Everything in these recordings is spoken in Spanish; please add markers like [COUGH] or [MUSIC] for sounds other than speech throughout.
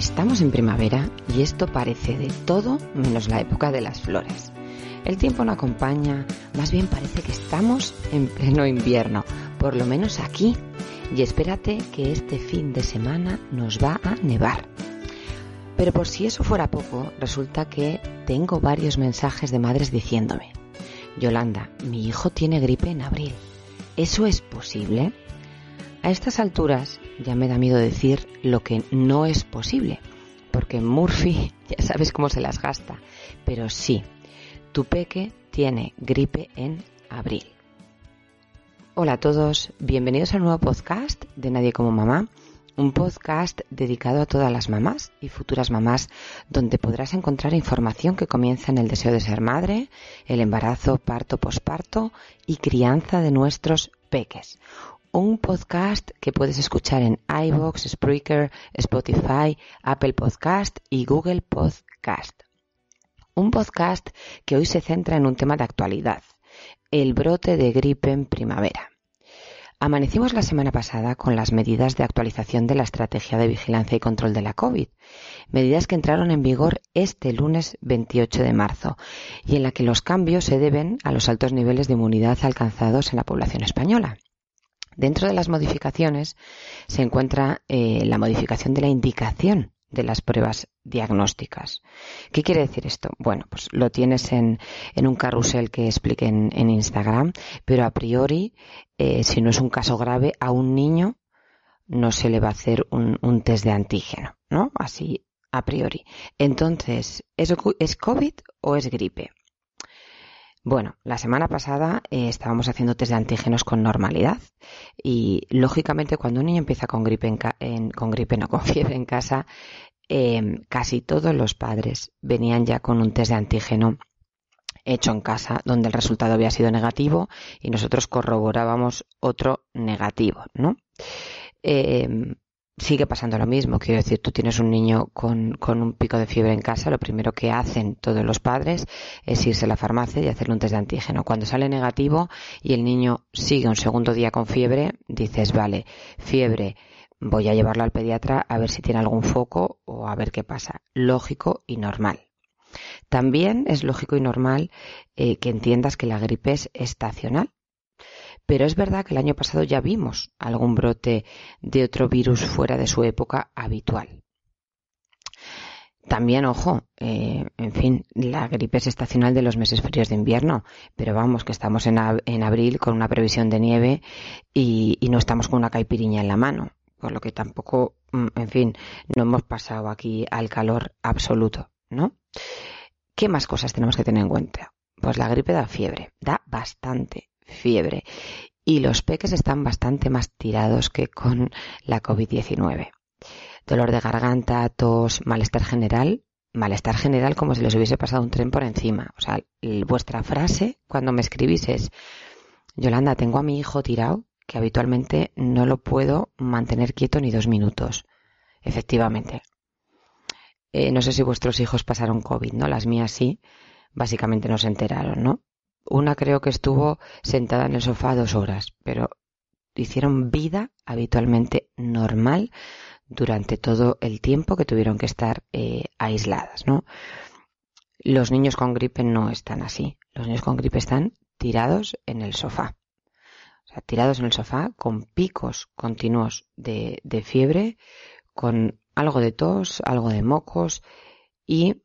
Estamos en primavera y esto parece de todo menos la época de las flores. El tiempo no acompaña, más bien parece que estamos en pleno invierno, por lo menos aquí. Y espérate que este fin de semana nos va a nevar. Pero por si eso fuera poco, resulta que tengo varios mensajes de madres diciéndome, Yolanda, mi hijo tiene gripe en abril. ¿Eso es posible? A estas alturas ya me da miedo decir lo que no es posible, porque Murphy [LAUGHS] ya sabes cómo se las gasta. Pero sí, tu peque tiene gripe en abril. Hola a todos, bienvenidos al nuevo podcast de Nadie como Mamá, un podcast dedicado a todas las mamás y futuras mamás, donde podrás encontrar información que comienza en el deseo de ser madre, el embarazo, parto, posparto y crianza de nuestros peques un podcast que puedes escuchar en iVoox, Spreaker, Spotify, Apple Podcast y Google Podcast. Un podcast que hoy se centra en un tema de actualidad, el brote de gripe en primavera. Amanecimos la semana pasada con las medidas de actualización de la estrategia de vigilancia y control de la COVID, medidas que entraron en vigor este lunes 28 de marzo y en la que los cambios se deben a los altos niveles de inmunidad alcanzados en la población española. Dentro de las modificaciones se encuentra eh, la modificación de la indicación de las pruebas diagnósticas. ¿Qué quiere decir esto? Bueno, pues lo tienes en, un carrusel que expliqué en, Instagram, pero a priori, eh, si no es un caso grave, a un niño no se le va a hacer un, test de antígeno, ¿no? Así a priori. Entonces, ¿es, ¿es COVID o es gripe? Bueno, la semana pasada eh, estábamos haciendo test de antígenos con normalidad y lógicamente cuando un niño empieza con gripe, en, con gripe no [LAUGHS] con fiebre en casa, em, casi todos los padres venían ya con un test de antígeno hecho en casa donde el resultado había sido negativo y nosotros corroborábamos otro negativo, ¿no? Em, sigue pasando lo mismo. Quiero decir, tú tienes un niño con, con, un pico de fiebre en casa, lo primero que hacen todos los padres es irse a la farmacia y hacerle un test de antígeno. Cuando sale negativo y el niño sigue un segundo día con fiebre, dices, vale, fiebre, voy a llevarlo al pediatra a ver si tiene algún foco o a ver qué pasa. Lógico y normal. También es lógico y normal eh, que entiendas que la gripe es estacional pero es verdad que el año pasado ya vimos algún brote de otro virus fuera de su época habitual. También, ojo, eh, en fin, la gripe es estacional de los meses fríos de invierno, pero vamos, que estamos en, abril con una previsión de nieve y, no estamos con una caipiriña en la mano, por lo que tampoco, mm, en fin, no hemos pasado aquí al calor absoluto, ¿no? ¿Qué más cosas tenemos que tener en cuenta? Pues la gripe da fiebre, da bastante fiebre y los peques están bastante más tirados que con la COVID-19. Dolor de garganta, tos, malestar general, malestar general como si les hubiese pasado un tren por encima. O sea, vuestra frase cuando me escribís es, Yolanda, tengo a mi hijo tirado que habitualmente no lo puedo mantener quieto ni dos minutos. Efectivamente. Eh, no sé si vuestros hijos pasaron COVID, ¿no? Las mías sí. Básicamente no se enteraron, ¿no? Una creo que estuvo sentada en el sofá dos horas, pero hicieron vida habitualmente normal durante todo el tiempo que tuvieron que estar eh, aisladas, ¿no? Los niños con gripe no están así. Los niños con gripe están tirados en el sofá. O sea, tirados en el sofá con picos continuos de, de fiebre, con algo de tos, algo de mocos y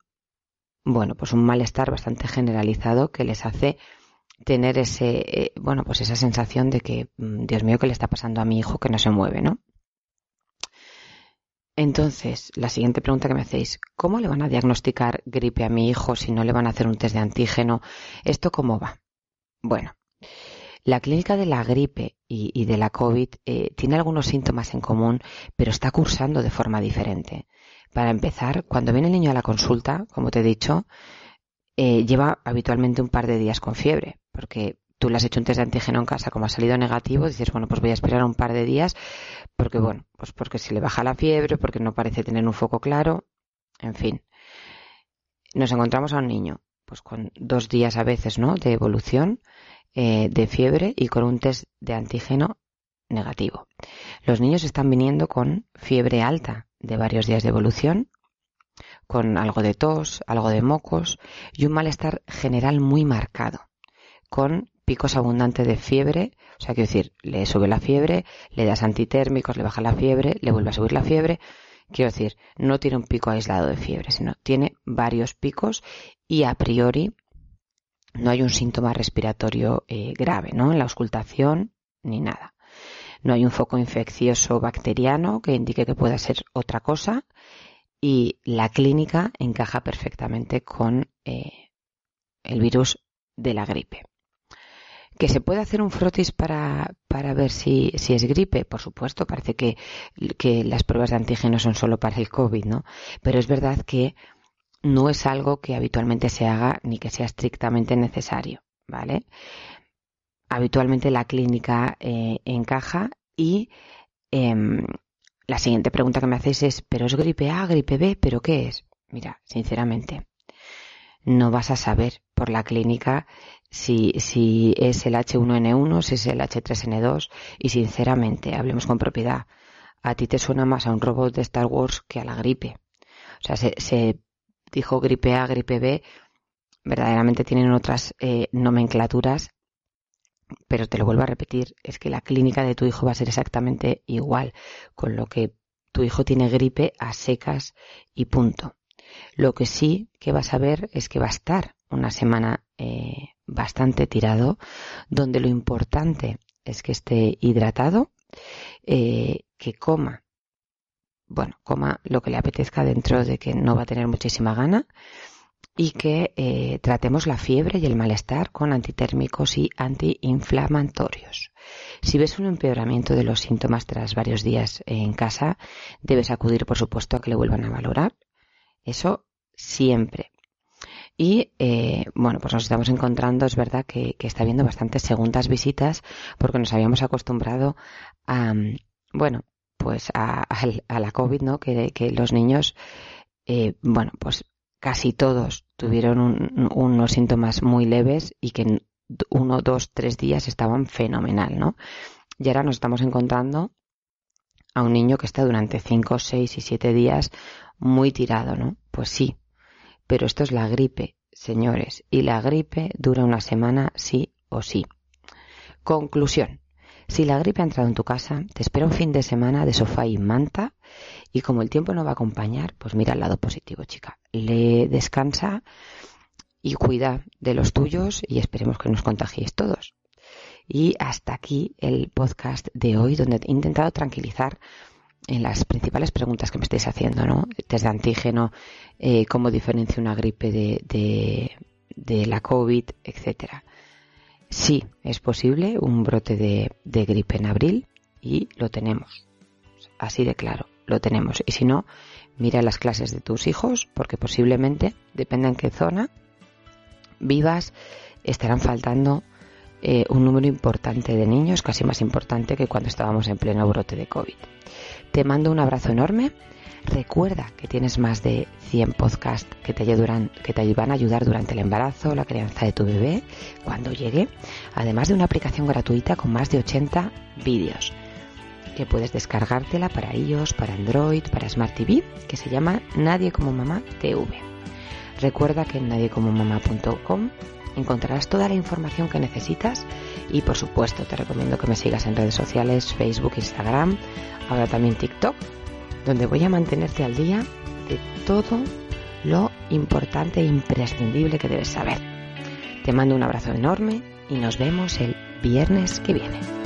bueno, pues un malestar bastante generalizado que les hace tener ese, eh, bueno, pues esa sensación de que, mm, Dios mío, ¿qué le está pasando a mi hijo que no se mueve, no? Entonces, la siguiente pregunta que me hacéis, ¿cómo le van a diagnosticar gripe a mi hijo si no le van a hacer un test de antígeno? ¿Esto cómo va? Bueno, la clínica de la gripe y, de la COVID eh, tiene algunos síntomas en común, pero está cursando de forma diferente. Para empezar, cuando viene el niño a la consulta, como te he dicho, eh, lleva habitualmente un par de días con fiebre, porque tú le has hecho un test de antígeno en casa, como ha salido negativo, dices, bueno, pues voy a esperar un par de días, porque bueno, pues porque se le baja la fiebre, porque no parece tener un foco claro, en fin. Nos encontramos a un niño, pues con dos días a veces, ¿no? De evolución, eh, de fiebre y con un test de antígeno negativo. Los niños están viniendo con fiebre alta de varios días de evolución, con algo de tos, algo de mocos y un malestar general muy marcado, con picos abundantes de fiebre, o sea, quiero decir, le sube la fiebre, le das antitérmicos, le baja la fiebre, le vuelve a subir la fiebre, quiero decir, no tiene un pico aislado de fiebre, sino tiene varios picos y a priori no hay un síntoma respiratorio eh, grave, ¿no? En la auscultación ni nada. No hay un foco infeccioso bacteriano que indique que pueda ser otra cosa y la clínica encaja perfectamente con eh, el virus de la gripe. ¿Que se puede hacer un frotis para, para ver si, si, es gripe? Por supuesto, parece que, que las pruebas de antígeno son solo para el COVID, ¿no? Pero es verdad que no es algo que habitualmente se haga ni que sea estrictamente necesario, ¿vale? Habitualmente la clínica eh, encaja y em, la siguiente pregunta que me hacéis es, ¿pero es gripe A, gripe B? ¿Pero qué es? Mira, sinceramente, no vas a saber por la clínica si, si es el H1N1, si es el H3N2 y sinceramente, hablemos con propiedad, a ti te suena más a un robot de Star Wars que a la gripe. O sea, se, se dijo gripe A, gripe B, verdaderamente tienen otras eh, nomenclaturas, pero te lo vuelvo a repetir, es que la clínica de tu hijo va a ser exactamente igual, con lo que tu hijo tiene gripe a secas y punto. Lo que sí que vas a ver es que va a estar una semana eh, bastante tirado, donde lo importante es que esté hidratado, eh, que coma bueno, coma lo que le apetezca dentro de que no va a tener muchísima gana y que eh, tratemos la fiebre y el malestar con antitérmicos y antiinflamatorios. Si ves un empeoramiento de los síntomas tras varios días en casa, debes acudir, por supuesto, a que le vuelvan a valorar. Eso siempre. Y eh, bueno, pues nos estamos encontrando, es verdad que, que está habiendo bastantes segundas visitas porque nos habíamos acostumbrado a, bueno, pues a, la COVID, ¿no? Que, los niños, eh, bueno, pues casi todos tuvieron unos síntomas muy leves y que en uno, dos, tres días estaban fenomenal, ¿no? Y ahora nos estamos encontrando a un niño que está durante cinco, seis y siete días muy tirado, ¿no? Pues sí, pero esto es la gripe, señores, y la gripe dura una semana sí o sí. Conclusión. Si la gripe ha entrado en tu casa, te espera un fin de semana de sofá y manta y como el tiempo no va a acompañar, pues mira el lado positivo, chica. Le descansa y cuida de los tuyos y esperemos que nos contagiéis todos. Y hasta aquí el podcast de hoy donde he intentado tranquilizar en las principales preguntas que me estáis haciendo, ¿no? Test de antígeno, eh, cómo diferencia una gripe de, de la COVID, etcétera. Sí, es posible un brote de, gripe en abril y lo tenemos. Así de claro, lo tenemos. Y si no, mira las clases de tus hijos porque posiblemente, depende en qué zona vivas, estarán faltando eh, un número importante de niños, casi más importante que cuando estábamos en pleno brote de COVID. Te mando un abrazo enorme Recuerda que tienes más de 100 podcasts que te, ayudarán, que te van a ayudar durante el embarazo, la crianza de tu bebé, cuando llegue, además de una aplicación gratuita con más de 80 vídeos que puedes descargártela para iOS, para Android, para Smart TV, que se llama Nadie como Mamá TV. Recuerda que en nadiecomomamá.com encontrarás toda la información que necesitas y por supuesto te recomiendo que me sigas en redes sociales, Facebook, Instagram, ahora también TikTok donde voy a mantenerte al día de todo lo importante e imprescindible que debes saber. Te mando un abrazo enorme y nos vemos el viernes que viene.